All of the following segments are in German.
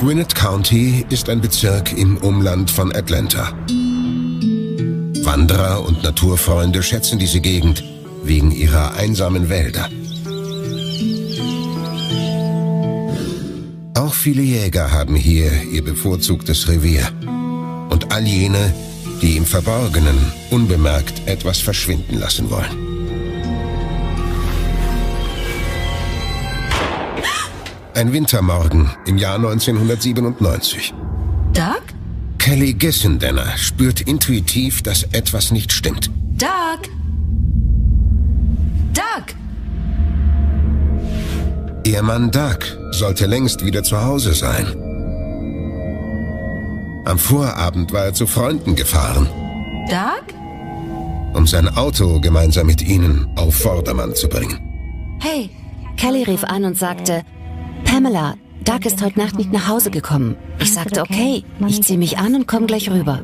Gwinnett County ist ein Bezirk im Umland von Atlanta. Wanderer und Naturfreunde schätzen diese Gegend wegen ihrer einsamen Wälder. Auch viele Jäger haben hier ihr bevorzugtes Revier. Und all jene, die im Verborgenen unbemerkt etwas verschwinden lassen wollen. Ein Wintermorgen im Jahr 1997. Doug? Kelly Gissendenner spürt intuitiv, dass etwas nicht stimmt. Doug? Doug? Ihr Mann Doug sollte längst wieder zu Hause sein. Am Vorabend war er zu Freunden gefahren. Doug? Um sein Auto gemeinsam mit ihnen auf Vordermann zu bringen. Hey, Kelly rief an und sagte, Pamela, Doug ist heute Nacht nicht nach Hause gekommen. Ich sagte, okay, ich ziehe mich an und komme gleich rüber.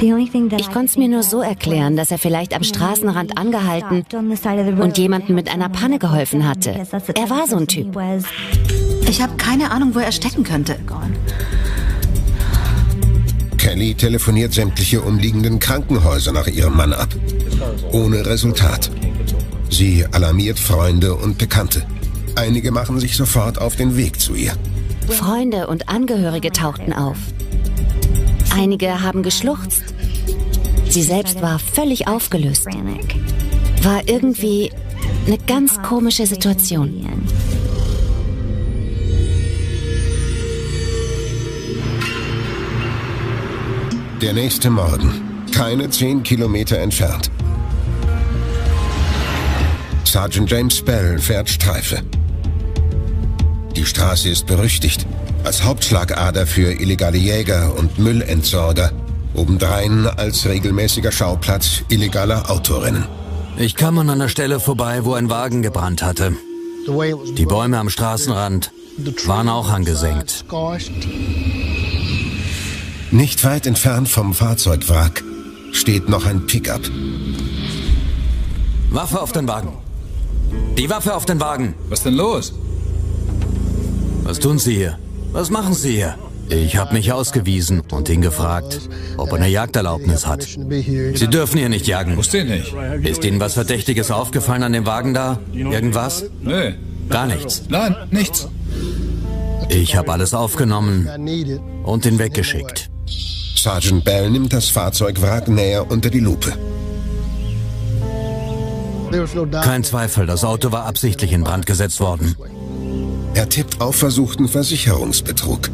Ich konnte es mir nur so erklären, dass er vielleicht am Straßenrand angehalten und jemandem mit einer Panne geholfen hatte. Er war so ein Typ. Ich habe keine Ahnung, wo er stecken könnte. Kelly telefoniert sämtliche umliegenden Krankenhäuser nach ihrem Mann ab. Ohne Resultat. Sie alarmiert Freunde und Bekannte. Einige machen sich sofort auf den Weg zu ihr. Freunde und Angehörige tauchten auf. Einige haben geschluchzt. Sie selbst war völlig aufgelöst. War irgendwie eine ganz komische Situation. Der nächste Morgen. Keine zehn Kilometer entfernt. Sergeant James Bell fährt Streife. Die Straße ist berüchtigt als Hauptschlagader für illegale Jäger und Müllentsorger, obendrein als regelmäßiger Schauplatz illegaler Autorennen. Ich kam an einer Stelle vorbei, wo ein Wagen gebrannt hatte. Die Bäume am Straßenrand waren auch angesenkt. Nicht weit entfernt vom Fahrzeugwrack steht noch ein Pickup. Waffe auf den Wagen. Die Waffe auf den Wagen. Was denn los? Was tun Sie hier? Was machen Sie hier? Ich habe mich ausgewiesen und ihn gefragt, ob er eine Jagderlaubnis hat. Sie dürfen hier nicht jagen. Wusste ich nicht. Ist Ihnen was Verdächtiges aufgefallen an dem Wagen da? Irgendwas? Nö. Gar nichts. Nein, nichts. Ich habe alles aufgenommen und ihn weggeschickt. Sergeant Bell nimmt das Fahrzeugwrack näher unter die Lupe. Kein Zweifel, das Auto war absichtlich in Brand gesetzt worden. Er tippt auf versuchten Versicherungsbetrug.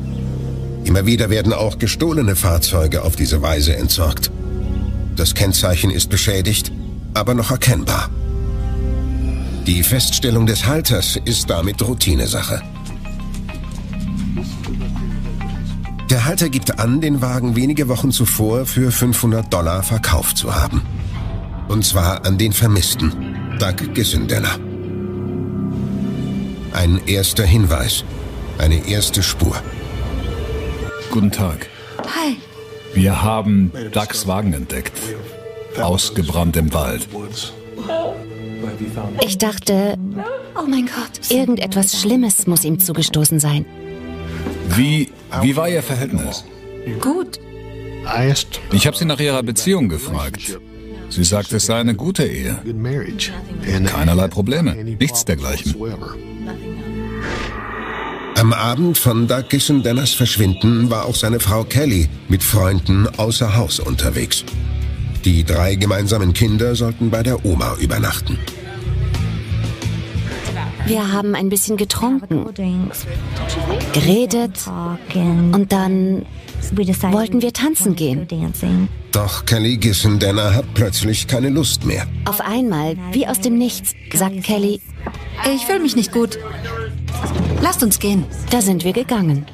Immer wieder werden auch gestohlene Fahrzeuge auf diese Weise entsorgt. Das Kennzeichen ist beschädigt, aber noch erkennbar. Die Feststellung des Halters ist damit Routinesache. Der Halter gibt an, den Wagen wenige Wochen zuvor für 500 Dollar verkauft zu haben. Und zwar an den Vermissten, Doug Gissendeller. Ein erster Hinweis, eine erste Spur. Guten Tag. Hi. Wir haben Ducks Wagen entdeckt. Ausgebrannt im Wald. Ich dachte, Oh mein Gott. irgendetwas Schlimmes muss ihm zugestoßen sein. Wie, wie war Ihr Verhältnis? Gut. Ich habe Sie nach Ihrer Beziehung gefragt. Sie sagt, es sei eine gute Ehe. Keinerlei Probleme. Nichts dergleichen. Am Abend von Doug Gissendenners Verschwinden war auch seine Frau Kelly mit Freunden außer Haus unterwegs. Die drei gemeinsamen Kinder sollten bei der Oma übernachten. Wir haben ein bisschen getrunken, geredet und dann wollten wir tanzen gehen. Doch Kelly Gissendenner hat plötzlich keine Lust mehr. Auf einmal, wie aus dem Nichts, sagt Kelly, Ich fühle mich nicht gut. Lasst uns gehen. da sind wir gegangen.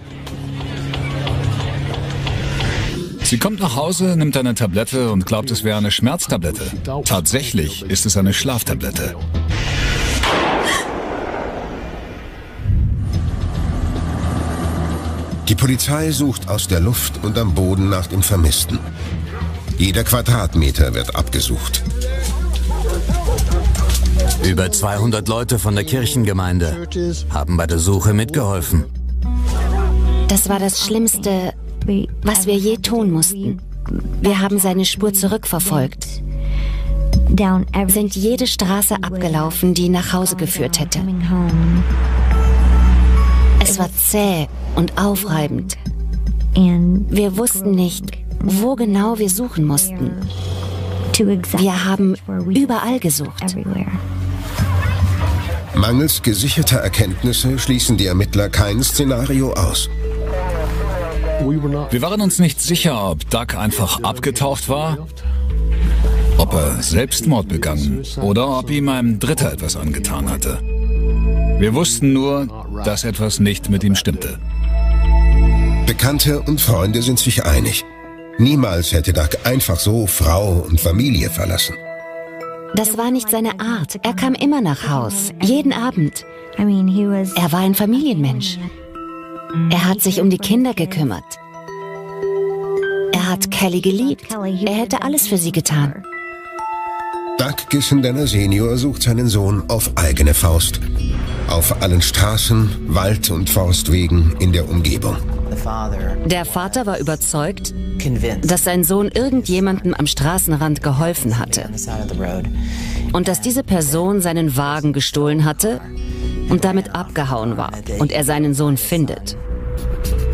Sie kommt nach Hause, nimmt eine Tablette und glaubt, es wäre eine Schmerztablette. Tatsächlich ist es eine Schlaftablette. Die Polizei sucht aus der Luft und am Boden nach dem Vermissten. Jeder Quadratmeter wird abgesucht. Über 200 Leute von der Kirchengemeinde haben bei der Suche mitgeholfen. Das war das Schlimmste, was wir je tun mussten. Wir haben seine Spur zurückverfolgt, sind jede Straße abgelaufen, die nach Hause geführt hätte. Es war zäh und aufreibend. Wir wussten nicht, wo genau wir suchen mussten. Wir haben überall gesucht. Mangels gesicherter Erkenntnisse schließen die Ermittler kein Szenario aus. Wir waren uns nicht sicher, ob Doug einfach abgetaucht war, ob er Selbstmord begangen oder ob ihm ein Dritter etwas angetan hatte. Wir wussten nur, dass etwas nicht mit ihm stimmte. Bekannte und Freunde sind sich einig. Niemals hätte Doug einfach so Frau und Familie verlassen. Das war nicht seine Art. Er kam immer nach Haus, jeden Abend. Er war ein Familienmensch. Er hat sich um die Kinder gekümmert. Er hat Kelly geliebt. Er hätte alles für sie getan. Doug Gissendenner Senior sucht seinen Sohn auf eigene Faust. Auf allen Straßen, Wald- und Forstwegen in der Umgebung. Der Vater war überzeugt, dass sein Sohn irgendjemandem am Straßenrand geholfen hatte. Und dass diese Person seinen Wagen gestohlen hatte und damit abgehauen war und er seinen Sohn findet.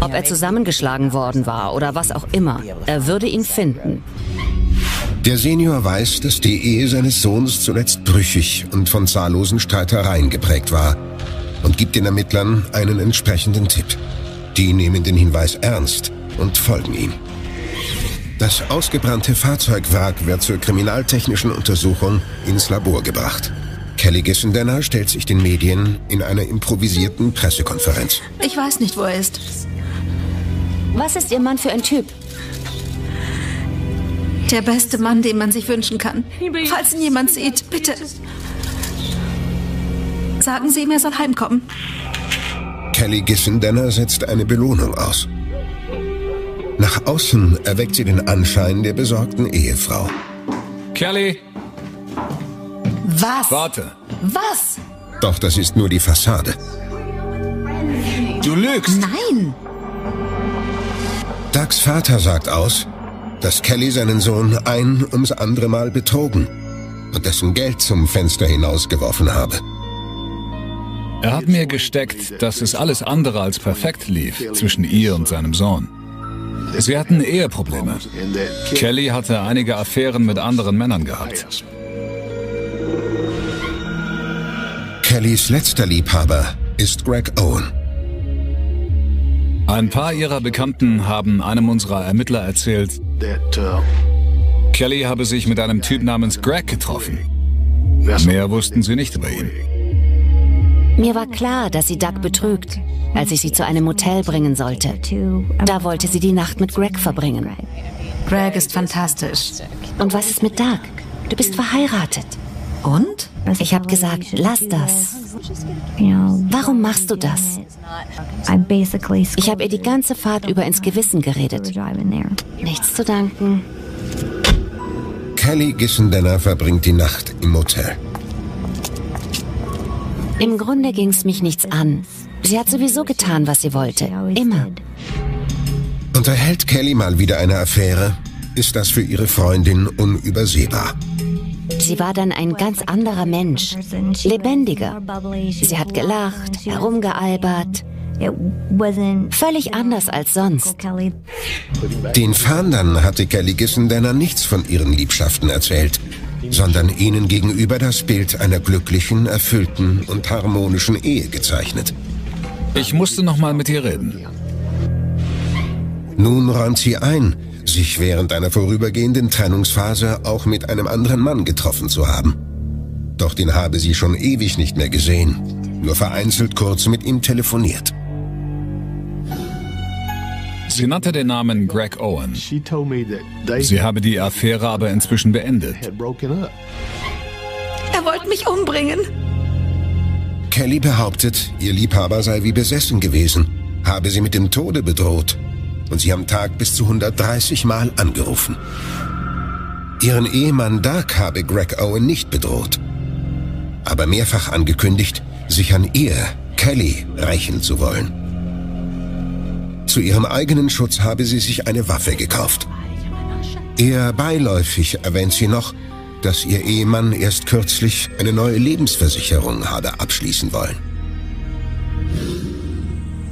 Ob er zusammengeschlagen worden war oder was auch immer, er würde ihn finden. Der Senior weiß, dass die Ehe seines Sohns zuletzt brüchig und von zahllosen Streitereien geprägt war und gibt den Ermittlern einen entsprechenden Tipp. Die nehmen den Hinweis ernst und folgen ihm. Das ausgebrannte Fahrzeugwrack wird zur kriminaltechnischen Untersuchung ins Labor gebracht. Kelly Gissendenner stellt sich den Medien in einer improvisierten Pressekonferenz. Ich weiß nicht, wo er ist. Was ist Ihr Mann für ein Typ? Der beste Mann, den man sich wünschen kann. Falls ihn jemand sieht, bitte. Sagen Sie ihm, er soll heimkommen. Kelly Gissendenner setzt eine Belohnung aus. Nach außen erweckt sie den Anschein der besorgten Ehefrau. Kelly, Was? warte. Was? Doch das ist nur die Fassade. Du lügst. Nein. Dougs Vater sagt aus, dass Kelly seinen Sohn ein ums andere Mal betrogen und dessen Geld zum Fenster hinausgeworfen habe. Er hat mir gesteckt, dass es alles andere als perfekt lief zwischen ihr und seinem Sohn. Sie hatten Eheprobleme. Kelly hatte einige Affären mit anderen Männern gehabt. Kellys letzter Liebhaber ist Greg Owen. Ein paar ihrer Bekannten haben einem unserer Ermittler erzählt, Kelly habe sich mit einem Typ namens Greg getroffen. Mehr wussten sie nicht über ihn. Mir war klar, dass sie Doug betrügt, als ich sie zu einem Motel bringen sollte. Da wollte sie die Nacht mit Greg verbringen. Greg ist fantastisch. Und was ist mit Doug? Du bist verheiratet. Und? Ich habe gesagt, lass das. Warum machst du das? Ich habe ihr die ganze Fahrt über ins Gewissen geredet. Nichts zu danken. Kelly Gissendenner verbringt die Nacht im Motel. Im Grunde ging es mich nichts an. Sie hat sowieso getan, was sie wollte. Immer. Unterhält Kelly mal wieder eine Affäre, ist das für ihre Freundin unübersehbar. Sie war dann ein ganz anderer Mensch. Lebendiger. Sie hat gelacht, herumgealbert. Völlig anders als sonst. Den Fahndern hatte Kelly Gissendenner nichts von ihren Liebschaften erzählt, sondern ihnen gegenüber das Bild einer glücklichen, erfüllten und harmonischen Ehe gezeichnet. Ich musste noch mal mit ihr reden. Nun räumt sie ein, sich während einer vorübergehenden Trennungsphase auch mit einem anderen Mann getroffen zu haben. Doch den habe sie schon ewig nicht mehr gesehen, nur vereinzelt kurz mit ihm telefoniert. Sie nannte den Namen Greg Owen. Sie habe die Affäre aber inzwischen beendet. Er wollte mich umbringen. Kelly behauptet, ihr Liebhaber sei wie besessen gewesen, habe sie mit dem Tode bedroht und sie am Tag bis zu 130 Mal angerufen. Ihren Ehemann Doug habe Greg Owen nicht bedroht. aber mehrfach angekündigt, sich an ihr, Kelly, rächen zu wollen. Zu ihrem eigenen Schutz habe sie sich eine Waffe gekauft. Eher beiläufig erwähnt sie noch, dass ihr Ehemann erst kürzlich eine neue Lebensversicherung habe abschließen wollen.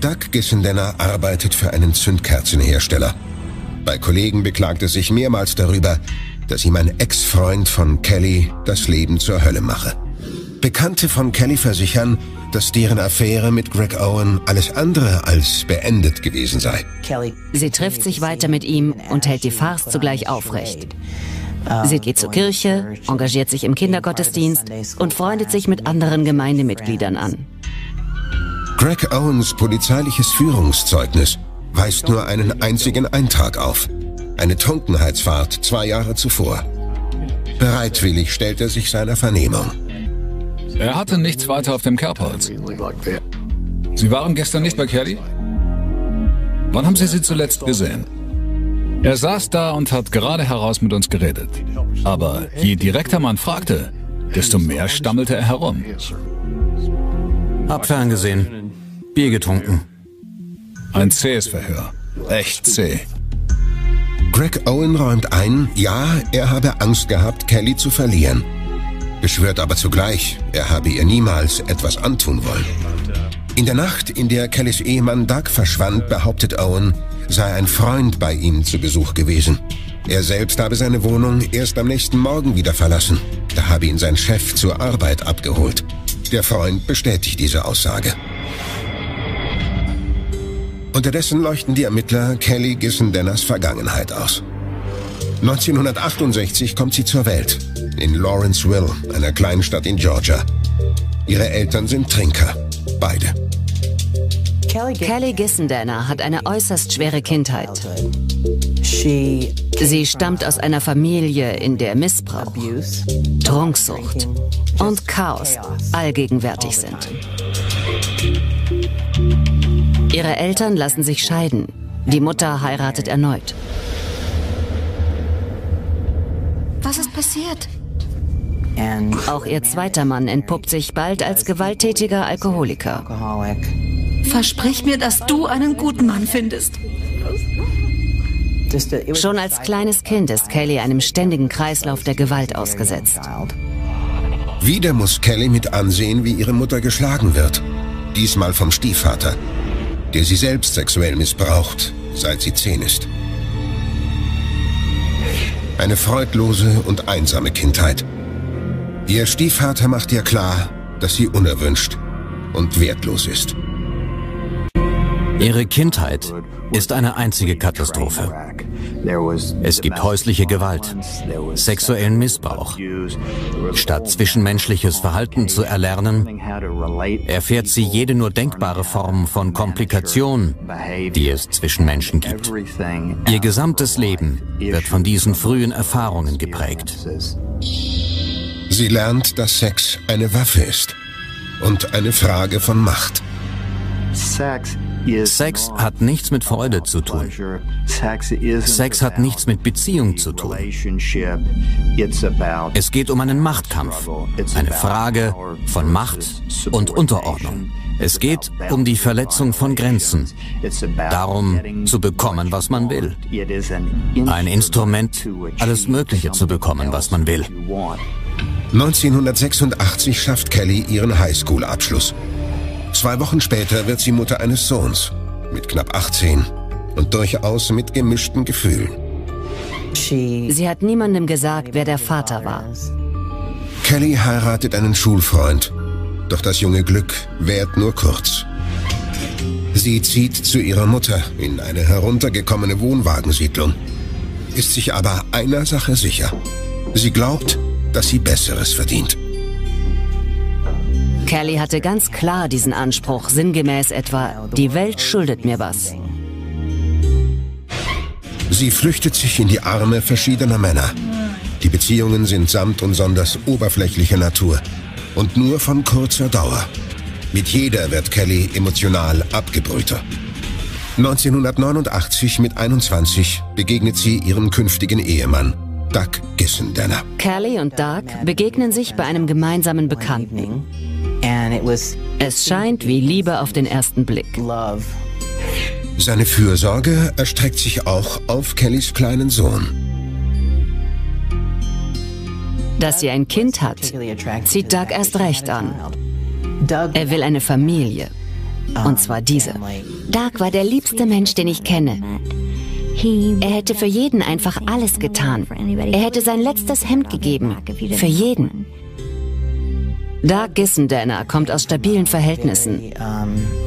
Doug Gissendenner arbeitet für einen Zündkerzenhersteller. Bei Kollegen beklagt er sich mehrmals darüber, dass ihm ein Ex-Freund von Kelly das Leben zur Hölle mache. Bekannte von Kelly versichern, dass deren Affäre mit Greg Owen alles andere als beendet gewesen sei. Sie trifft sich weiter mit ihm und hält die Farce zugleich aufrecht. Sie geht zur Kirche, engagiert sich im Kindergottesdienst und freundet sich mit anderen Gemeindemitgliedern an. Greg Owens polizeiliches Führungszeugnis weist nur einen einzigen Eintrag auf. Eine Trunkenheitsfahrt zwei Jahre zuvor. Bereitwillig stellt er sich seiner Vernehmung. Er hatte nichts weiter auf dem Kerbholz. Sie waren gestern nicht bei Kelly? Wann haben Sie sie zuletzt gesehen? Er saß da und hat gerade heraus mit uns geredet. Aber je direkter man fragte, desto mehr stammelte er herum. Hab ferngesehen. Bier getrunken. Ein zähes Verhör. Echt zäh. Greg Owen räumt ein, ja, er habe Angst gehabt, Kelly zu verlieren. Beschwört aber zugleich, er habe ihr niemals etwas antun wollen. In der Nacht, in der Kellys Ehemann Doug verschwand, behauptet Owen, sei ein Freund bei ihm zu Besuch gewesen. Er selbst habe seine Wohnung erst am nächsten Morgen wieder verlassen. Da habe ihn sein Chef zur Arbeit abgeholt. Der Freund bestätigt diese Aussage. Unterdessen leuchten die Ermittler Kelly Gissendenners Vergangenheit aus. 1968 kommt sie zur Welt, in Lawrenceville, einer Kleinstadt in Georgia. Ihre Eltern sind Trinker, beide. Kelly Gissendenner hat eine äußerst schwere Kindheit. Sie stammt aus einer Familie, in der Missbrauch, Trunksucht und Chaos allgegenwärtig sind. Ihre Eltern lassen sich scheiden. Die Mutter heiratet erneut. Was ist passiert? Auch ihr zweiter Mann entpuppt sich bald als gewalttätiger Alkoholiker. Versprich mir, dass du einen guten Mann findest. Schon als kleines Kind ist Kelly einem ständigen Kreislauf der Gewalt ausgesetzt. Wieder muss Kelly mit ansehen, wie ihre Mutter geschlagen wird. Diesmal vom Stiefvater, der sie selbst sexuell missbraucht, seit sie zehn ist. Eine freudlose und einsame Kindheit. Ihr Stiefvater macht ihr klar, dass sie unerwünscht und wertlos ist. Ihre Kindheit ist eine einzige Katastrophe. Es gibt häusliche Gewalt, sexuellen Missbrauch. Statt zwischenmenschliches Verhalten zu erlernen, erfährt sie jede nur denkbare Form von Komplikation, die es zwischen Menschen gibt. Ihr gesamtes Leben wird von diesen frühen Erfahrungen geprägt. Sie lernt, dass Sex eine Waffe ist und eine Frage von Macht. Sex hat nichts mit Freude zu tun. Sex hat nichts mit Beziehung zu tun. Es geht um einen Machtkampf, eine Frage von Macht und Unterordnung. Es geht um die Verletzung von Grenzen, darum zu bekommen, was man will. Ein Instrument, alles Mögliche zu bekommen, was man will. 1986 schafft Kelly ihren Highschool-Abschluss. Zwei Wochen später wird sie Mutter eines Sohns, mit knapp 18 und durchaus mit gemischten Gefühlen. Sie hat niemandem gesagt, wer der Vater war. Kelly heiratet einen Schulfreund, doch das junge Glück währt nur kurz. Sie zieht zu ihrer Mutter in eine heruntergekommene Wohnwagensiedlung, ist sich aber einer Sache sicher. Sie glaubt, dass sie Besseres verdient. Kelly hatte ganz klar diesen Anspruch, sinngemäß etwa, die Welt schuldet mir was. Sie flüchtet sich in die Arme verschiedener Männer. Die Beziehungen sind samt und sonders oberflächlicher Natur und nur von kurzer Dauer. Mit jeder wird Kelly emotional abgebrühter. 1989 mit 21 begegnet sie ihrem künftigen Ehemann, Doug Gissendenner. Kelly und Doug begegnen sich bei einem gemeinsamen Bekannten. Es scheint wie Liebe auf den ersten Blick. Seine Fürsorge erstreckt sich auch auf Kellys kleinen Sohn. Dass sie ein Kind hat, zieht Doug erst recht an. Er will eine Familie. Und zwar diese. Doug war der liebste Mensch, den ich kenne. Er hätte für jeden einfach alles getan. Er hätte sein letztes Hemd gegeben. Für jeden. Doug Gissendanner kommt aus stabilen Verhältnissen.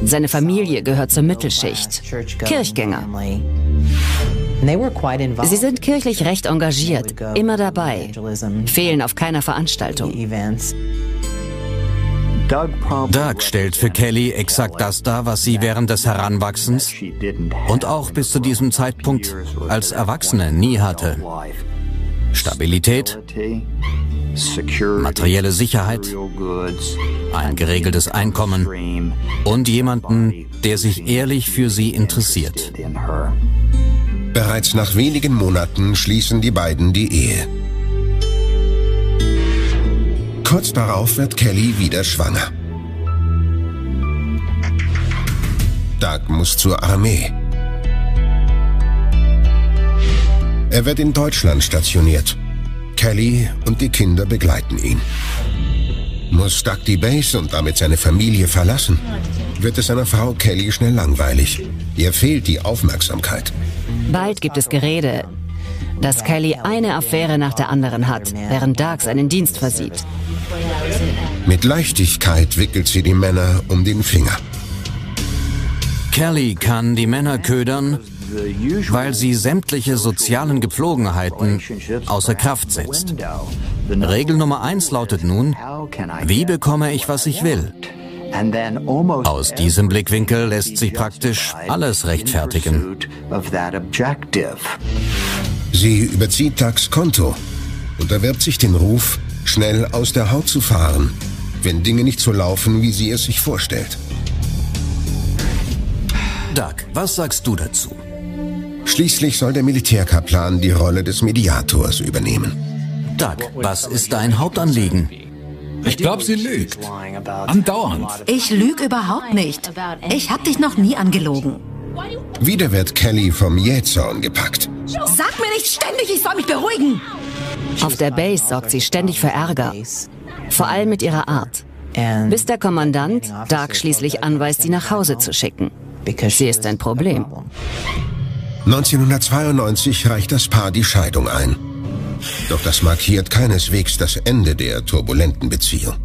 Seine Familie gehört zur Mittelschicht. Kirchgänger. Sie sind kirchlich recht engagiert, immer dabei, fehlen auf keiner Veranstaltung. Doug stellt für Kelly exakt das dar, was sie während des Heranwachsens und auch bis zu diesem Zeitpunkt als Erwachsene nie hatte. Stabilität, materielle Sicherheit, ein geregeltes Einkommen und jemanden, der sich ehrlich für sie interessiert. Bereits nach wenigen Monaten schließen die beiden die Ehe. Kurz darauf wird Kelly wieder schwanger. Doug muss zur Armee. Er wird in Deutschland stationiert. Kelly und die Kinder begleiten ihn. Muss Doug die Base und damit seine Familie verlassen, wird es seiner Frau Kelly schnell langweilig. Ihr fehlt die Aufmerksamkeit. Bald gibt es Gerede, dass Kelly eine Affäre nach der anderen hat, während Doug seinen Dienst versieht. Mit Leichtigkeit wickelt sie die Männer um den Finger. Kelly kann die Männer ködern, weil sie sämtliche sozialen Gepflogenheiten außer Kraft setzt. Regel Nummer eins lautet nun, wie bekomme ich, was ich will? Aus diesem Blickwinkel lässt sich praktisch alles rechtfertigen. Sie überzieht Ducks Konto und erwirbt sich den Ruf, schnell aus der Haut zu fahren, wenn Dinge nicht so laufen, wie sie es sich vorstellt. Doug, was sagst du dazu? Schließlich soll der Militärkaplan die Rolle des Mediators übernehmen. Doug, was ist dein Hauptanliegen? Ich glaube, sie lügt. Andauernd. Ich lüge überhaupt nicht. Ich hab dich noch nie angelogen. Wieder wird Kelly vom Jähzorn gepackt. Sag mir nicht ständig, ich soll mich beruhigen. Auf der Base sorgt sie ständig für Ärger. Vor allem mit ihrer Art. Bis der Kommandant Doug schließlich anweist, sie nach Hause zu schicken. Sie ist ein Problem. 1992 reicht das Paar die Scheidung ein. Doch das markiert keineswegs das Ende der turbulenten Beziehung.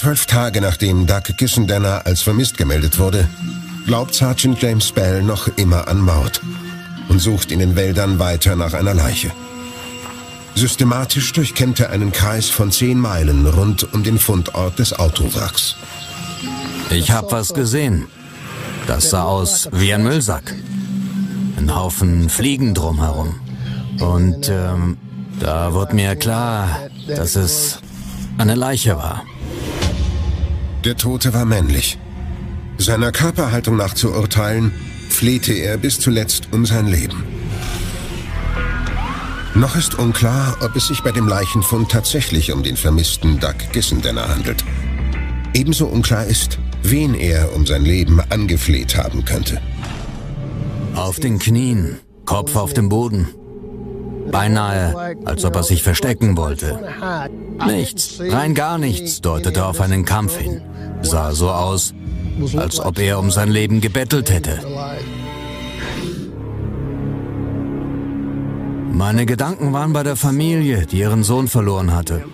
Zwölf Tage nachdem Doug Gissendenner als vermisst gemeldet wurde, glaubt Sergeant James Bell noch immer an Mord und sucht in den Wäldern weiter nach einer Leiche. Systematisch durchkämmt er einen Kreis von zehn Meilen rund um den Fundort des Autowracks. Ich hab was gesehen. Das sah aus wie ein Müllsack. Ein Haufen Fliegen drumherum. Und ähm, da wurde mir klar, dass es eine Leiche war. Der Tote war männlich. Seiner Körperhaltung nach zu urteilen, flehte er bis zuletzt um sein Leben. Noch ist unklar, ob es sich bei dem Leichenfund tatsächlich um den vermissten Doug Gissendenner handelt. Ebenso unklar ist, wen er um sein Leben angefleht haben könnte. Auf den Knien, Kopf auf dem Boden. Beinahe, als ob er sich verstecken wollte. Nichts, rein gar nichts deutete auf einen Kampf hin. Sah so aus, als ob er um sein Leben gebettelt hätte. Meine Gedanken waren bei der Familie, die ihren Sohn verloren hatte.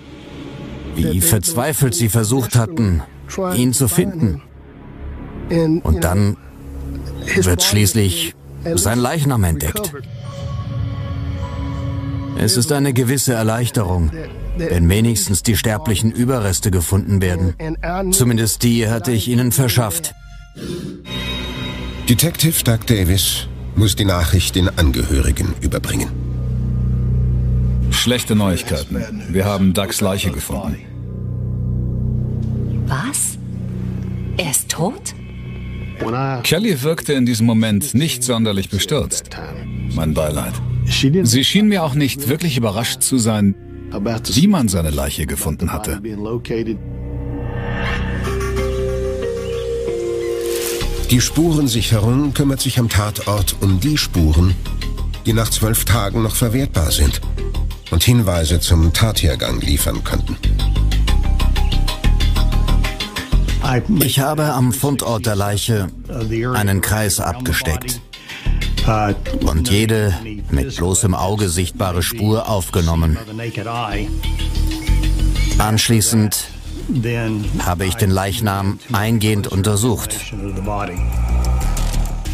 Wie verzweifelt sie versucht hatten, ihn zu finden. Und dann wird schließlich sein Leichnam entdeckt. Es ist eine gewisse Erleichterung, wenn wenigstens die sterblichen Überreste gefunden werden. Zumindest die hatte ich ihnen verschafft. Detective Doug Davis muss die Nachricht den Angehörigen überbringen. Schlechte Neuigkeiten. Wir haben Dougs Leiche gefunden. Was? Er ist tot? Kelly wirkte in diesem Moment nicht sonderlich bestürzt. mein Beileid. Sie schien mir auch nicht wirklich überrascht zu sein, wie man seine Leiche gefunden hatte. Die Spurensicherung kümmert sich am Tatort um die Spuren, die nach zwölf Tagen noch verwertbar sind und Hinweise zum Tathergang liefern könnten. Ich habe am Fundort der Leiche einen Kreis abgesteckt und jede mit bloßem Auge sichtbare Spur aufgenommen. Anschließend habe ich den Leichnam eingehend untersucht.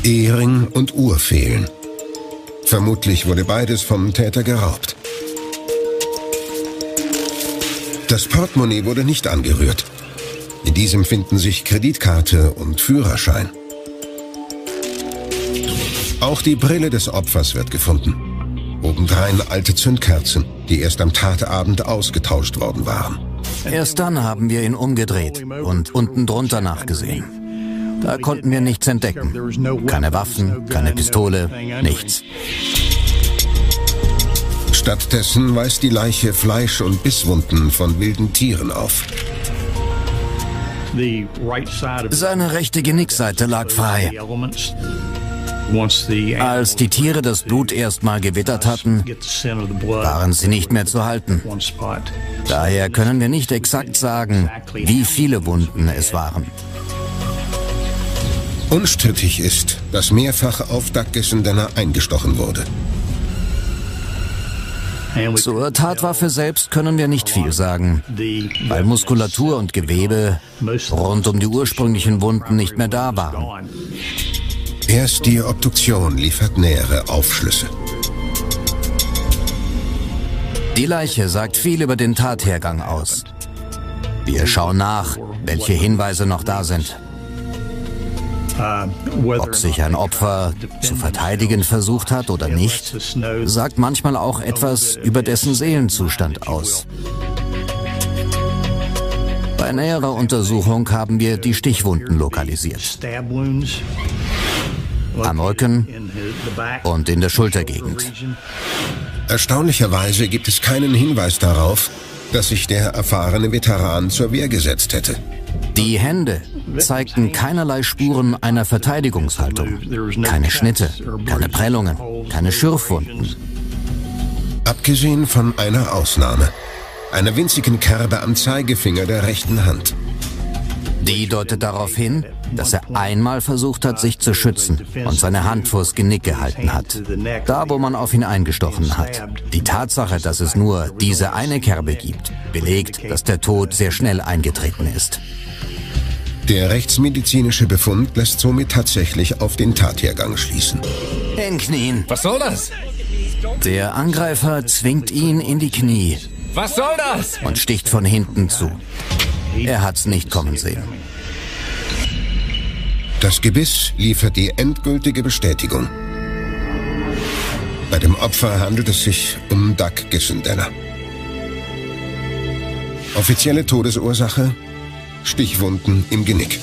Ehering und Uhr fehlen. Vermutlich wurde beides vom Täter geraubt. Das Portemonnaie wurde nicht angerührt. In diesem finden sich Kreditkarte und Führerschein. Auch die Brille des Opfers wird gefunden. Obendrein alte Zündkerzen, die erst am Tatabend ausgetauscht worden waren. Erst dann haben wir ihn umgedreht und unten drunter nachgesehen. Da konnten wir nichts entdecken. Keine Waffen, keine Pistole, nichts. Stattdessen weist die Leiche Fleisch- und Bisswunden von wilden Tieren auf. Seine rechte Genickseite lag frei. Als die Tiere das Blut erstmal gewittert hatten, waren sie nicht mehr zu halten. Daher können wir nicht exakt sagen, wie viele Wunden es waren. Unstrittig ist, dass mehrfach auf Doug Gissendenner eingestochen wurde. Zur Tatwaffe selbst können wir nicht viel sagen, weil Muskulatur und Gewebe rund um die ursprünglichen Wunden nicht mehr da waren. Erst die Obduktion liefert nähere Aufschlüsse. Die Leiche sagt viel über den Tathergang aus. Wir schauen nach, welche Hinweise noch da sind. Ob sich ein Opfer zu verteidigen versucht hat oder nicht, sagt manchmal auch etwas über dessen Seelenzustand aus. Bei näherer Untersuchung haben wir die Stichwunden lokalisiert. Am Rücken und in der Schultergegend. Erstaunlicherweise gibt es keinen Hinweis darauf, dass sich der erfahrene Veteran zur Wehr gesetzt hätte. Die Hände zeigten keinerlei Spuren einer Verteidigungshaltung. Keine Schnitte, keine Prellungen, keine Schürfwunden. Abgesehen von einer Ausnahme. Einer winzigen Kerbe am Zeigefinger der rechten Hand. Die deutet darauf hin, dass er einmal versucht hat, sich zu schützen und seine Hand vors Genick gehalten hat. Da, wo man auf ihn eingestochen hat. Die Tatsache, dass es nur diese eine Kerbe gibt, belegt, dass der Tod sehr schnell eingetreten ist. Der rechtsmedizinische Befund lässt somit tatsächlich auf den Tathergang schließen. In Knien. Was soll das? Der Angreifer zwingt ihn in die Knie. Was soll das? Und sticht von hinten zu. Er hat's nicht kommen sehen. Das Gebiss liefert die endgültige Bestätigung. Bei dem Opfer handelt es sich um Doug Gissendenner. Offizielle Todesursache Stichwunden im Genick.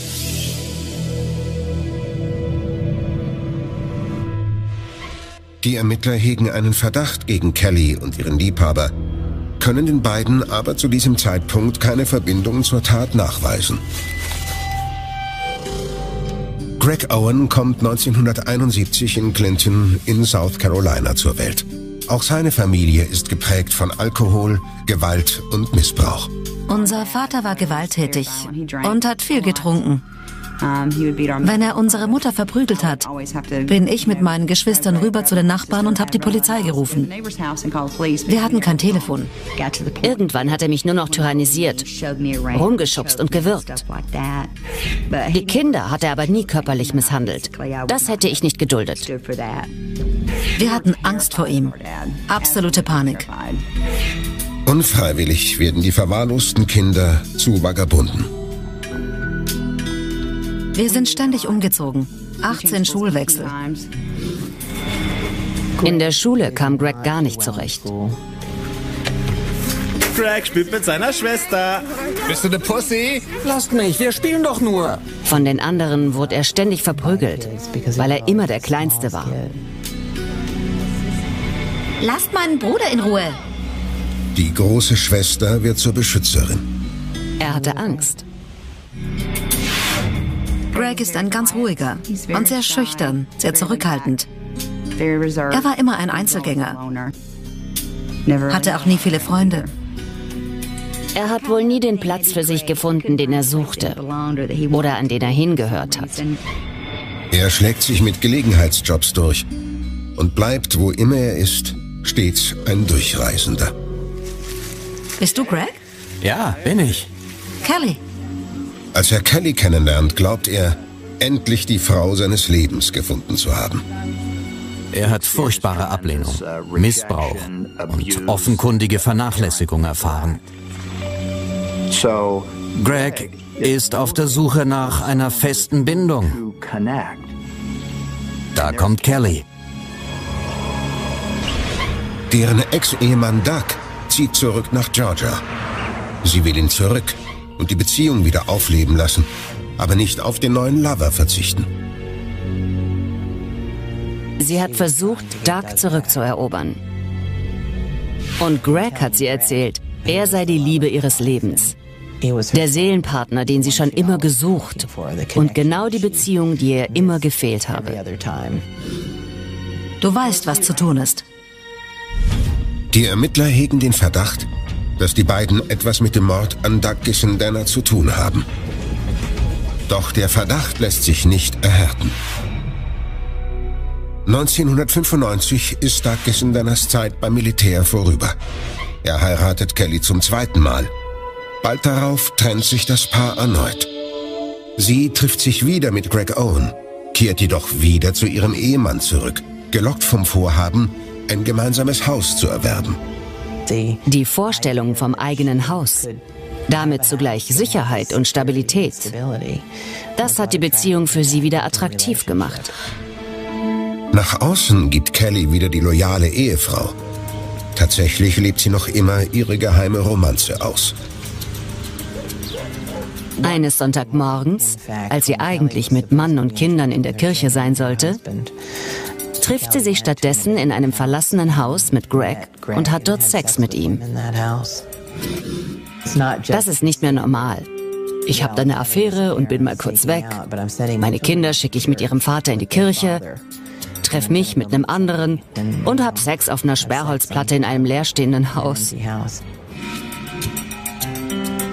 Die Ermittler hegen einen Verdacht gegen Kelly und ihren Liebhaber, können den beiden aber zu diesem Zeitpunkt keine Verbindung zur Tat nachweisen. Greg Owen kommt 1971 in Clinton in South Carolina zur Welt. Auch seine Familie ist geprägt von Alkohol, Gewalt und Missbrauch. Unser Vater war gewalttätig und hat viel getrunken. Wenn er unsere Mutter verprügelt hat, bin ich mit meinen Geschwistern rüber zu den Nachbarn und habe die Polizei gerufen. Wir hatten kein Telefon. Irgendwann hat er mich nur noch tyrannisiert, rumgeschubst und gewürgt. Die Kinder hat er aber nie körperlich misshandelt. Das hätte ich nicht geduldet. Wir hatten Angst vor ihm. Absolute Panik. Unfreiwillig werden die verwahrlosten Kinder zu Vagabunden. Wir sind ständig umgezogen. 18 Schulwechsel. In der Schule kam Greg gar nicht zurecht. Greg spielt mit seiner Schwester. Bist du eine Pussy? Lasst mich, wir spielen doch nur. Von den anderen wurde er ständig verprügelt, weil er immer der Kleinste war. Lasst meinen Bruder in Ruhe. Die große Schwester wird zur Beschützerin. Er hatte Angst. Greg ist ein ganz ruhiger und sehr schüchtern, sehr zurückhaltend. Er war immer ein Einzelgänger, hatte auch nie viele Freunde. Er hat wohl nie den Platz für sich gefunden, den er suchte oder an den er hingehört hat. Er schlägt sich mit Gelegenheitsjobs durch und bleibt, wo immer er ist, stets ein Durchreisender. Bist du Greg? Ja, bin ich. Kelly. Als er Kelly kennenlernt, glaubt er, endlich die Frau seines Lebens gefunden zu haben. Er hat furchtbare Ablehnung, Missbrauch und offenkundige Vernachlässigung erfahren. Greg ist auf der Suche nach einer festen Bindung. Da kommt Kelly. Deren Ex-Ehemann Doug zieht zurück nach Georgia. Sie will ihn zurück und die Beziehung wieder aufleben lassen, aber nicht auf den neuen Lover verzichten. Sie hat versucht, Doug zurückzuerobern. Und Greg hat sie erzählt, er sei die Liebe ihres Lebens. Der Seelenpartner, den sie schon immer gesucht und genau die Beziehung, die ihr immer gefehlt habe. Du weißt, was zu tun ist. Die Ermittler hegen den Verdacht, dass die beiden etwas mit dem Mord an Doug Gissendanner zu tun haben. Doch der Verdacht lässt sich nicht erhärten. 1995 ist Doug Gissendanners Zeit beim Militär vorüber. Er heiratet Kelly zum zweiten Mal. Bald darauf trennt sich das Paar erneut. Sie trifft sich wieder mit Greg Owen, kehrt jedoch wieder zu ihrem Ehemann zurück, gelockt vom Vorhaben, ein gemeinsames Haus zu erwerben. Die Vorstellung vom eigenen Haus. Damit zugleich Sicherheit und Stabilität. Das hat die Beziehung für sie wieder attraktiv gemacht. Nach außen gibt Kelly wieder die loyale Ehefrau. Tatsächlich lebt sie noch immer ihre geheime Romanze aus. Eines Sonntagmorgens, als sie eigentlich mit Mann und Kindern in der Kirche sein sollte, trifft sie sich stattdessen in einem verlassenen Haus mit Greg und hat dort Sex mit ihm. Das ist nicht mehr normal. Ich habe da eine Affäre und bin mal kurz weg. Meine Kinder schicke ich mit ihrem Vater in die Kirche, treffe mich mit einem anderen und hab Sex auf einer Sperrholzplatte in einem leerstehenden Haus.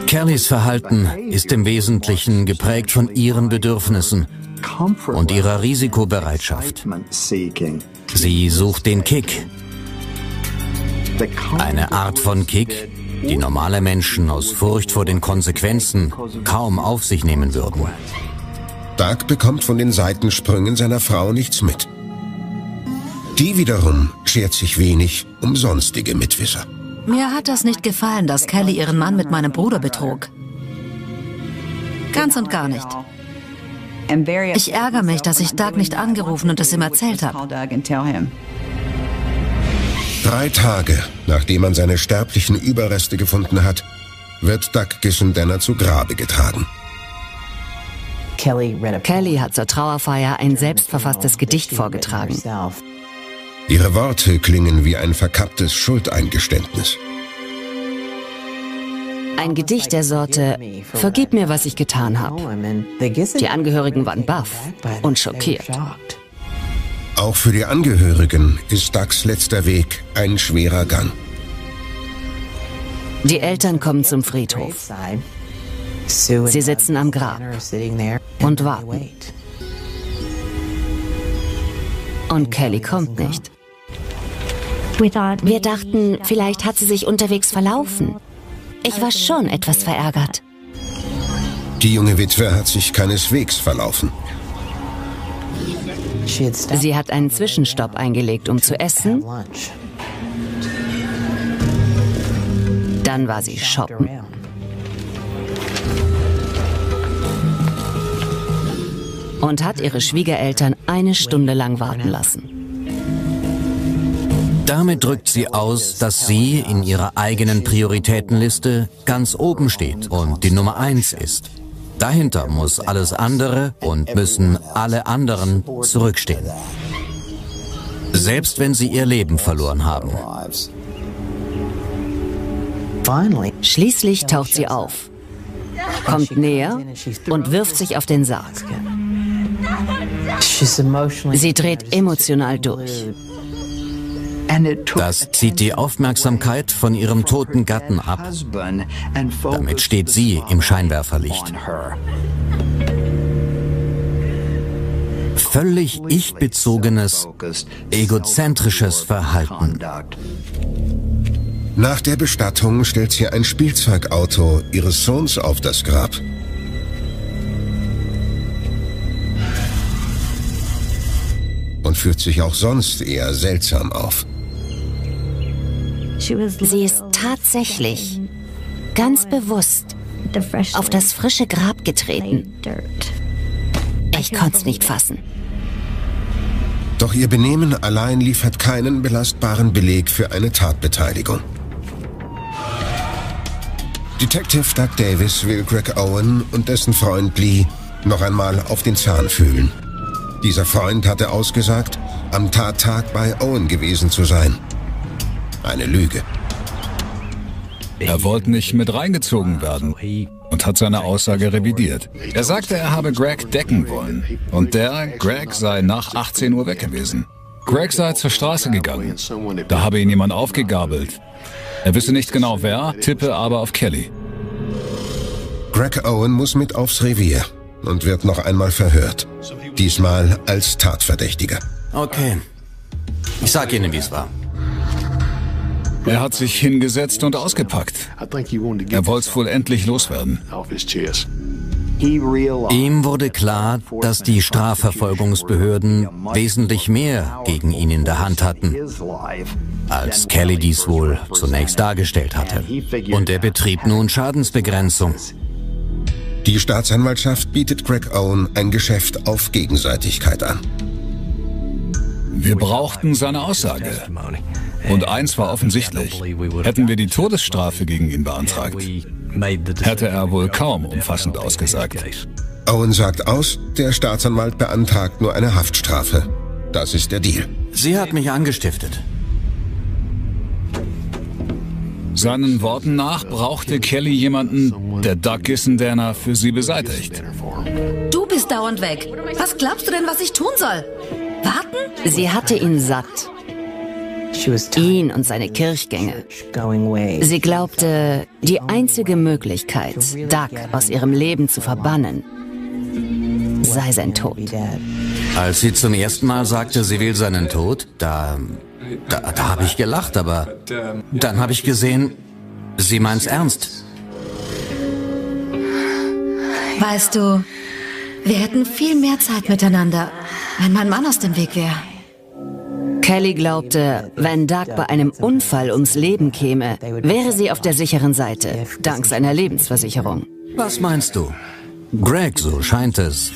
Kellys Verhalten ist im Wesentlichen geprägt von ihren Bedürfnissen und ihrer Risikobereitschaft. Sie sucht den Kick. Eine Art von Kick, die normale Menschen aus Furcht vor den Konsequenzen kaum auf sich nehmen würden. Doug bekommt von den Seitensprüngen seiner Frau nichts mit. Die wiederum schert sich wenig um sonstige Mitwisser. Mir hat das nicht gefallen, dass Kelly ihren Mann mit meinem Bruder betrug. Ganz und gar nicht. Ich ärgere mich, dass ich Doug nicht angerufen und es ihm erzählt habe. Drei Tage, nachdem man seine sterblichen Überreste gefunden hat, wird Doug Gissendenner zu Grabe getragen. Kelly hat zur Trauerfeier ein selbstverfasstes Gedicht vorgetragen. Ihre Worte klingen wie ein verkapptes Schuldeingeständnis. Ein Gedicht der Sorte Vergib mir, was ich getan habe. Die Angehörigen waren baff und schockiert. Auch für die Angehörigen ist Ducks letzter Weg ein schwerer Gang. Die Eltern kommen zum Friedhof. Sie sitzen am Grab und warten. Und Kelly kommt nicht. Wir dachten, vielleicht hat sie sich unterwegs verlaufen. Ich war schon etwas verärgert. Die junge Witwe hat sich keineswegs verlaufen. Sie hat einen Zwischenstopp eingelegt, um zu essen. Dann war sie shoppen. Und hat ihre Schwiegereltern eine Stunde lang warten lassen. Damit drückt sie aus, dass sie in ihrer eigenen Prioritätenliste ganz oben steht und die Nummer eins ist. Dahinter muss alles andere und müssen alle anderen zurückstehen. selbst wenn sie ihr Leben verloren haben. Schließlich taucht sie auf, kommt näher und wirft sich auf den Sarg. Sie dreht emotional durch. Das zieht die Aufmerksamkeit von ihrem toten Gatten ab. Damit steht sie im Scheinwerferlicht. Völlig ich-bezogenes, egozentrisches Verhalten. Nach der Bestattung stellt sie ein Spielzeugauto ihres Sohns auf das Grab. Und führt sich auch sonst eher seltsam auf. Sie ist tatsächlich ganz bewusst auf das frische Grab getreten. Ich konnte es nicht fassen. Doch ihr Benehmen allein liefert keinen belastbaren Beleg für eine Tatbeteiligung. Detective Doug Davis will Greg Owen und dessen Freund Lee noch einmal auf den Zahn fühlen. Dieser Freund hatte ausgesagt, am Tattag bei Owen gewesen zu sein. Eine Lüge. Er wollte nicht mit reingezogen werden und hat seine Aussage revidiert. Er sagte, er habe Greg decken wollen und der, Greg, sei nach 18 Uhr weg gewesen. Greg sei zur Straße gegangen. Da habe ihn jemand aufgegabelt. Er wisse nicht genau wer, tippe aber auf Kelly. Greg Owen muss mit aufs Revier und wird noch einmal verhört. Diesmal als Tatverdächtiger. Okay. Ich sag Ihnen, wie es war. Er hat sich hingesetzt und ausgepackt. Er wollte es wohl endlich loswerden. Ihm wurde klar, dass die Strafverfolgungsbehörden wesentlich mehr gegen ihn in der Hand hatten, als Kelly dies wohl zunächst dargestellt hatte. Und er betrieb nun Schadensbegrenzung. Die Staatsanwaltschaft bietet Greg Owen ein Geschäft auf Gegenseitigkeit an. Wir brauchten seine Aussage. Und eins war offensichtlich. Hätten wir die Todesstrafe gegen ihn beantragt, hätte er wohl kaum umfassend ausgesagt. Owen sagt aus, der Staatsanwalt beantragt nur eine Haftstrafe. Das ist der Deal. Sie hat mich angestiftet. Seinen Worten nach brauchte Kelly jemanden, der Doug Gissendanner für sie beseitigt. Du bist dauernd weg. Was glaubst du denn, was ich tun soll? Warten? Sie hatte ihn satt. Ihn und seine Kirchgänge. Sie glaubte, die einzige Möglichkeit, Doug aus ihrem Leben zu verbannen, sei sein Tod. Als sie zum ersten Mal sagte, sie will seinen Tod, da, da, da habe ich gelacht, aber dann habe ich gesehen, sie meint's ernst. Weißt du, wir hätten viel mehr Zeit miteinander, wenn mein Mann aus dem Weg wäre. Kelly glaubte, wenn Doug bei einem Unfall ums Leben käme, wäre sie auf der sicheren Seite, dank seiner Lebensversicherung. Was meinst du? Greg, so scheint es,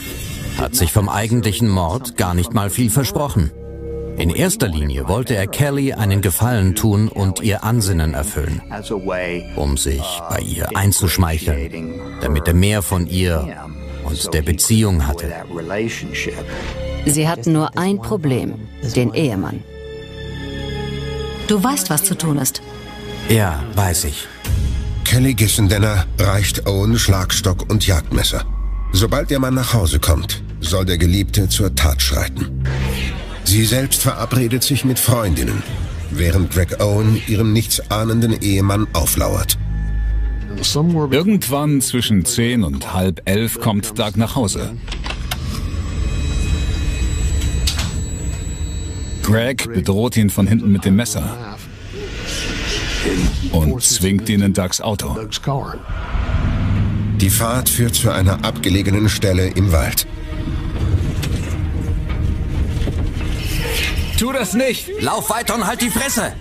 hat sich vom eigentlichen Mord gar nicht mal viel versprochen. In erster Linie wollte er Kelly einen Gefallen tun und ihr Ansinnen erfüllen, um sich bei ihr einzuschmeicheln, damit er mehr von ihr und der Beziehung hatte. Sie hatten nur ein Problem, den Ehemann. Du weißt, was zu tun ist. Ja, weiß ich. Kelly Gissendenner reicht Owen Schlagstock und Jagdmesser. Sobald der Mann nach Hause kommt, soll der Geliebte zur Tat schreiten. Sie selbst verabredet sich mit Freundinnen, während Greg Owen ihrem nichtsahnenden Ehemann auflauert. Irgendwann zwischen zehn und halb elf kommt Doug nach Hause. Greg bedroht ihn von hinten mit dem Messer und zwingt ihn in Dougs Auto. Die Fahrt führt zu einer abgelegenen Stelle im Wald. Tu das nicht! Lauf weiter und halt die Fresse!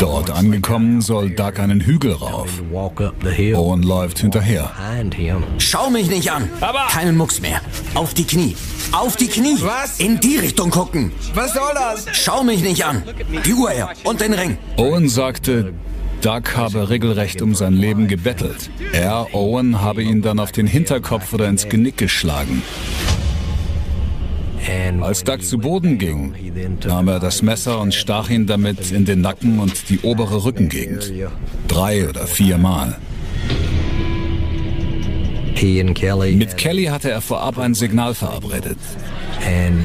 Dort angekommen soll Doug einen Hügel rauf. Owen läuft hinterher. Schau mich nicht an! Aber- Keinen Mucks mehr. Auf die Knie. Auf die Knie! Was? In die Richtung gucken! Was soll das? Schau mich nicht an! Die Uhr her und den Ring! Owen sagte, Doug habe regelrecht um sein Leben gebettelt. Er, Owen, habe ihn dann auf den Hinterkopf oder ins Genick geschlagen. Als Doug zu Boden ging, nahm er das Messer und stach ihn damit in den Nacken und die obere Rückengegend. Drei oder vier Mal. Mit Kelly hatte er vorab ein Signal verabredet.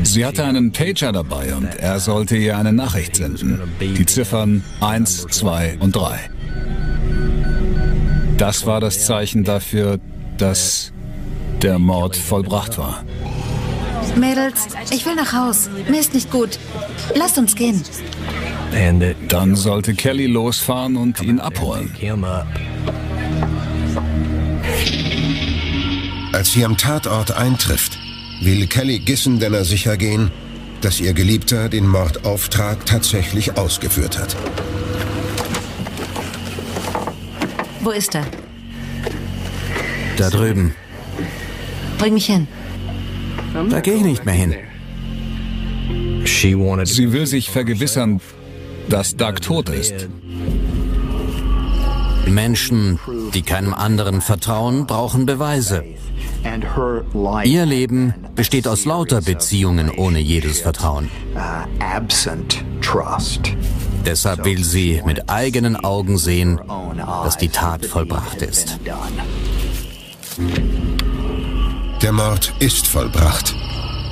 Sie hatte einen Pager dabei und er sollte ihr eine Nachricht senden. Die Ziffern 1, 2 und 3. Das war das Zeichen dafür, dass der Mord vollbracht war. Mädels, ich will nach Haus. Mir ist nicht gut. Lasst uns gehen. Dann sollte Kelly losfahren und ihn abholen. Als sie am Tatort eintrifft, will Kelly Gissendenner sicher gehen, dass ihr Geliebter den Mordauftrag tatsächlich ausgeführt hat. Wo ist er? Da drüben. Bring mich hin. Da gehe ich nicht mehr hin. Sie will sich vergewissern, dass Doug tot ist. Menschen, die keinem anderen vertrauen, brauchen Beweise. Ihr Leben besteht aus lauter Beziehungen ohne jedes Vertrauen. Deshalb will sie mit eigenen Augen sehen, dass die Tat vollbracht ist. Der Mord ist vollbracht.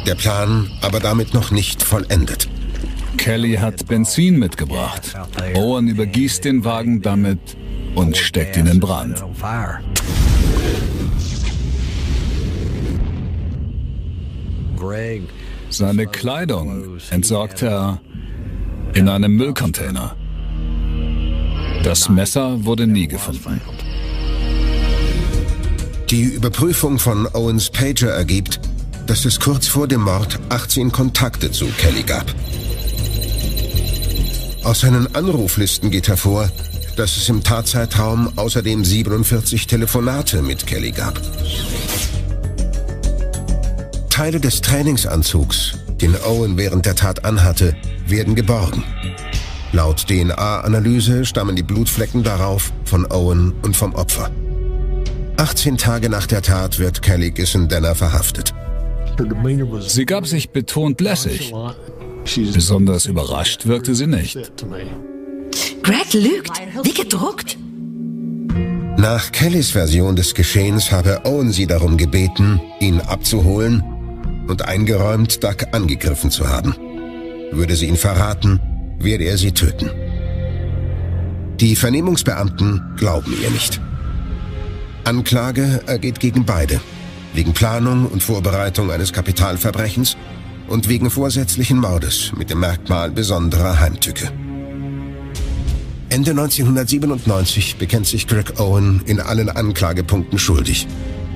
Der Plan aber damit noch nicht vollendet. Kelly hat Benzin mitgebracht. Owen übergießt den Wagen damit und steckt ihn in Brand. Seine Kleidung entsorgt er in einem Müllcontainer. Das Messer wurde nie gefunden. Die Überprüfung von Owens Pager ergibt, dass es kurz vor dem Mord 18 Kontakte zu Kelly gab. Aus seinen Anruflisten geht hervor, dass es im Tatzeitraum außerdem 47 Telefonate mit Kelly gab. Teile des Trainingsanzugs, den Owen während der Tat anhatte, werden geborgen. Laut DNA-Analyse stammen die Blutflecken darauf von Owen und vom Opfer. 18 Tage nach der Tat wird Kelly Gissendenner verhaftet. Sie gab sich betont lässig. Besonders überrascht wirkte sie nicht. Greg lügt. Wie gedruckt. Nach Kellys Version des Geschehens habe Owen sie darum gebeten, ihn abzuholen und eingeräumt, Doug angegriffen zu haben. Würde sie ihn verraten, werde er sie töten. Die Vernehmungsbeamten glauben ihr nicht. Anklage ergeht gegen beide. Wegen Planung und Vorbereitung eines Kapitalverbrechens und wegen vorsätzlichen Mordes mit dem Merkmal besonderer Heimtücke. Ende 1997 bekennt sich Greg Owen in allen Anklagepunkten schuldig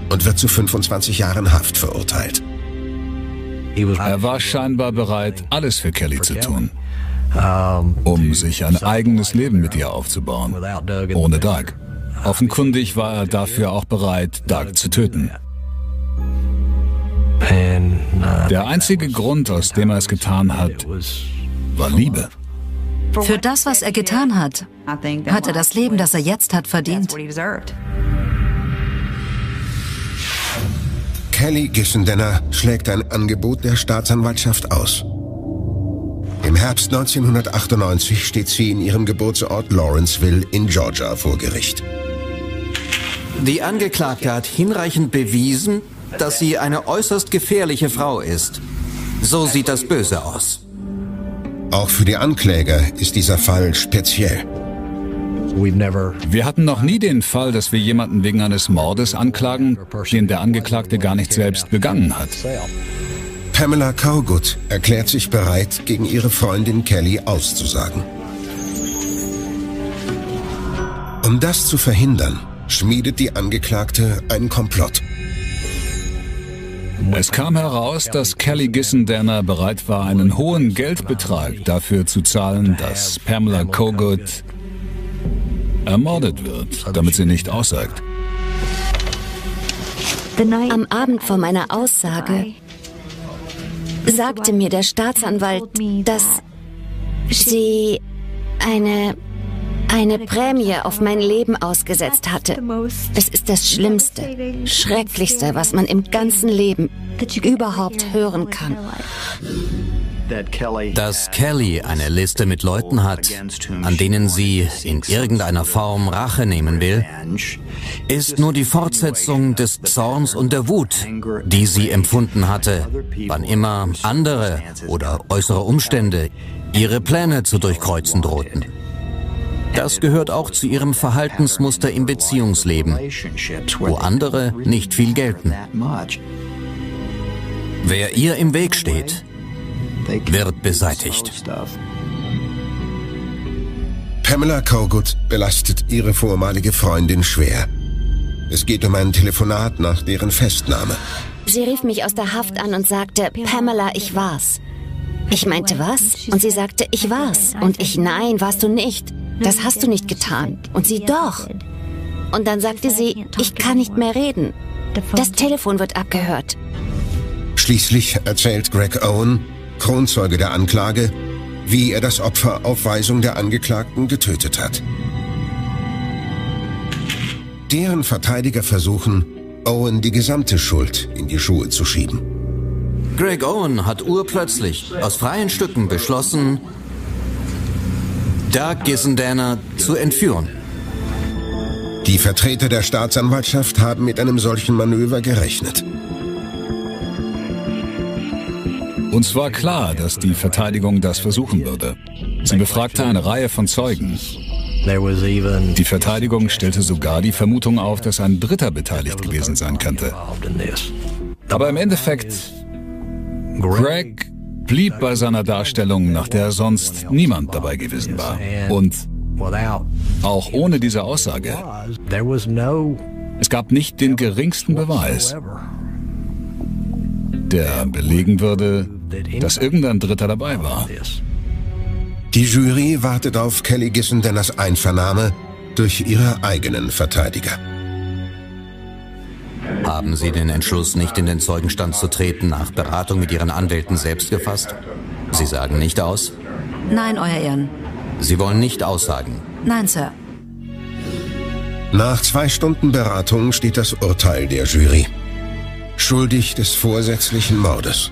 und wird zu 25 Jahren Haft verurteilt. Er war scheinbar bereit, alles für Kelly zu tun, um sich ein eigenes Leben mit ihr aufzubauen, ohne Doug. Offenkundig war er dafür auch bereit, Doug zu töten. Der einzige Grund, aus dem er es getan hat, war Liebe. Für das, was er getan hat, hat er das Leben, das er jetzt hat, verdient. Kelly Gissendenner schlägt ein Angebot der Staatsanwaltschaft aus. Im Herbst 1998 steht sie in ihrem Geburtsort Lawrenceville in Georgia vor Gericht. Die Angeklagte hat hinreichend bewiesen, dass sie eine äußerst gefährliche Frau ist. So sieht das Böse aus. Auch für die Ankläger ist dieser Fall speziell. Wir hatten noch nie den Fall, dass wir jemanden wegen eines Mordes anklagen, den der Angeklagte gar nicht selbst begangen hat. Pamela Cowgood erklärt sich bereit, gegen ihre Freundin Kelly auszusagen. Um das zu verhindern, schmiedet die Angeklagte einen Komplott. Es kam heraus, dass Kelly Gissendanner bereit war, einen hohen Geldbetrag dafür zu zahlen, dass Pamela Kogut ermordet wird, damit sie nicht aussagt. Am Abend vor meiner Aussage sagte mir der Staatsanwalt, dass sie eine eine Prämie auf mein Leben ausgesetzt hatte. Es ist das Schlimmste, Schrecklichste, was man im ganzen Leben überhaupt hören kann. Dass Kelly eine Liste mit Leuten hat, an denen sie in irgendeiner Form Rache nehmen will, ist nur die Fortsetzung des Zorns und der Wut, die sie empfunden hatte, wann immer andere oder äußere Umstände ihre Pläne zu durchkreuzen drohten. Das gehört auch zu ihrem Verhaltensmuster im Beziehungsleben, wo andere nicht viel gelten. Wer ihr im Weg steht, wird beseitigt. Pamela Kogut belastet ihre vormalige Freundin schwer. Es geht um ein Telefonat nach deren Festnahme. Sie rief mich aus der Haft an und sagte, Pamela, ich war's. Ich meinte was? Und sie sagte, ich war's. Und ich, nein, warst du nicht. Das hast du nicht getan. Und sie doch. Und dann sagte sie, ich kann nicht mehr reden. Das Telefon wird abgehört. Schließlich erzählt Greg Owen, Kronzeuge der Anklage, wie er das Opfer auf Weisung der Angeklagten getötet hat. Deren Verteidiger versuchen, Owen die gesamte Schuld in die Schuhe zu schieben. Greg Owen hat urplötzlich aus freien Stücken beschlossen, Doug Gissendanner zu entführen. Die Vertreter der Staatsanwaltschaft haben mit einem solchen Manöver gerechnet. Uns war klar, dass die Verteidigung das versuchen würde. Sie befragte eine Reihe von Zeugen. Die Verteidigung stellte sogar die Vermutung auf, dass ein Dritter beteiligt gewesen sein könnte. Aber im Endeffekt, Greg blieb bei seiner Darstellung, nach der sonst niemand dabei gewesen war. Und auch ohne diese Aussage, es gab nicht den geringsten Beweis, der belegen würde, dass irgendein Dritter dabei war. Die Jury wartet auf Kelly Gissendenners Einvernahme durch ihre eigenen Verteidiger. Haben Sie den Entschluss, nicht in den Zeugenstand zu treten, nach Beratung mit Ihren Anwälten selbst gefasst? Sie sagen nicht aus? Nein, Euer Ehren. Sie wollen nicht aussagen? Nein, Sir. Nach zwei Stunden Beratung steht das Urteil der Jury. Schuldig des vorsätzlichen Mordes.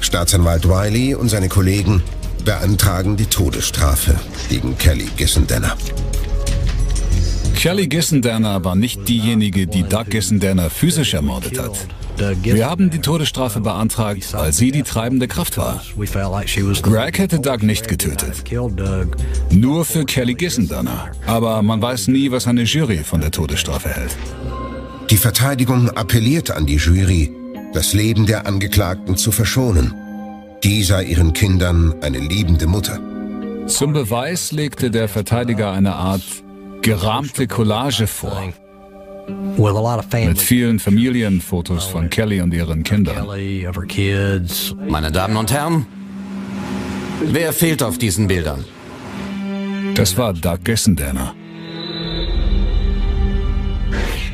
Staatsanwalt Wiley und seine Kollegen beantragen die Todesstrafe gegen Kelly Gissendenner. Kelly Gissendanner war nicht diejenige, die Doug Gissendanner physisch ermordet hat. Wir haben die Todesstrafe beantragt, weil sie die treibende Kraft war. Greg hätte Doug nicht getötet. Nur für Kelly Gissendanner. Aber man weiß nie, was eine Jury von der Todesstrafe hält. Die Verteidigung appelliert an die Jury, das Leben der Angeklagten zu verschonen. Die sei ihren Kindern eine liebende Mutter. Zum Beweis legte der Verteidiger eine Art gerahmte Collage vor. Mit vielen Familienfotos von Kelly und ihren Kindern. Meine Damen und Herren, wer fehlt auf diesen Bildern? Das war Doug Gessendanner.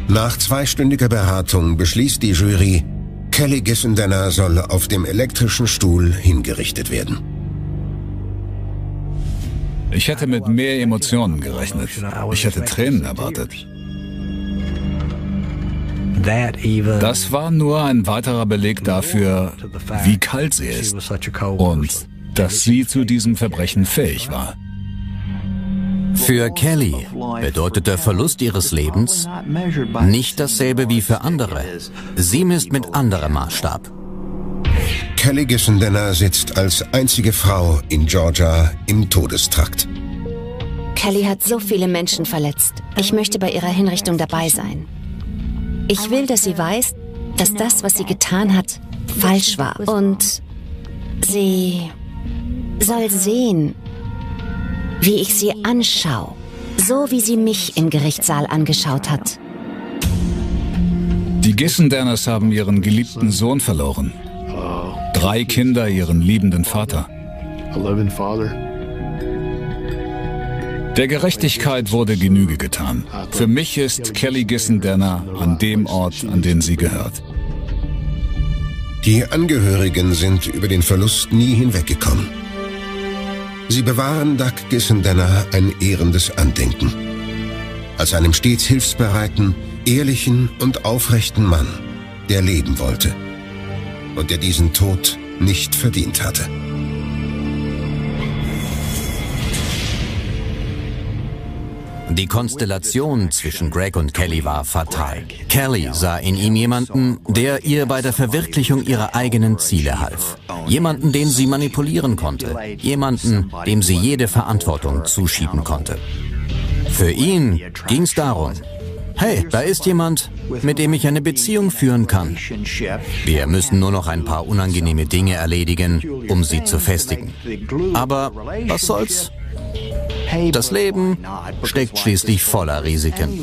Nach zweistündiger Beratung beschließt die Jury, Kelly Gissendenner soll auf dem elektrischen Stuhl hingerichtet werden. Ich hätte mit mehr Emotionen gerechnet. Ich hätte Tränen erwartet. Das war nur ein weiterer Beleg dafür, wie kalt sie ist und dass sie zu diesem Verbrechen fähig war. Für Kelly bedeutet der Verlust ihres Lebens nicht dasselbe wie für andere. Sie misst mit anderem Maßstab. Kelly Gissendenner sitzt als einzige Frau in Georgia im Todestrakt. Kelly hat so viele Menschen verletzt. Ich möchte bei ihrer Hinrichtung dabei sein. Ich will, dass sie weiß, dass das, was sie getan hat, falsch war. Und sie soll sehen, wie ich sie anschaue, so wie sie mich im Gerichtssaal angeschaut hat. Die Gissenderners haben ihren geliebten Sohn verloren. Drei Kinder ihren liebenden Vater. Der Gerechtigkeit wurde Genüge getan. Für mich ist Kelly Gissendenner an dem Ort, an den sie gehört. Die Angehörigen sind über den Verlust nie hinweggekommen. Sie bewahren Doug Gissendenner ein ehrendes Andenken. Als einem stets hilfsbereiten, ehrlichen und aufrechten Mann, der leben wollte und der diesen Tod nicht verdient hatte. Die Konstellation zwischen Greg und Kelly war fatal. Kelly sah in ihm jemanden, der ihr bei der Verwirklichung ihrer eigenen Ziele half. Jemanden, den sie manipulieren konnte. Jemanden, dem sie jede Verantwortung zuschieben konnte. Für ihn ging es darum, hey, da ist jemand, mit dem ich eine Beziehung führen kann. Wir müssen nur noch ein paar unangenehme Dinge erledigen, um sie zu festigen. Aber was soll's? Das Leben steckt schließlich voller Risiken.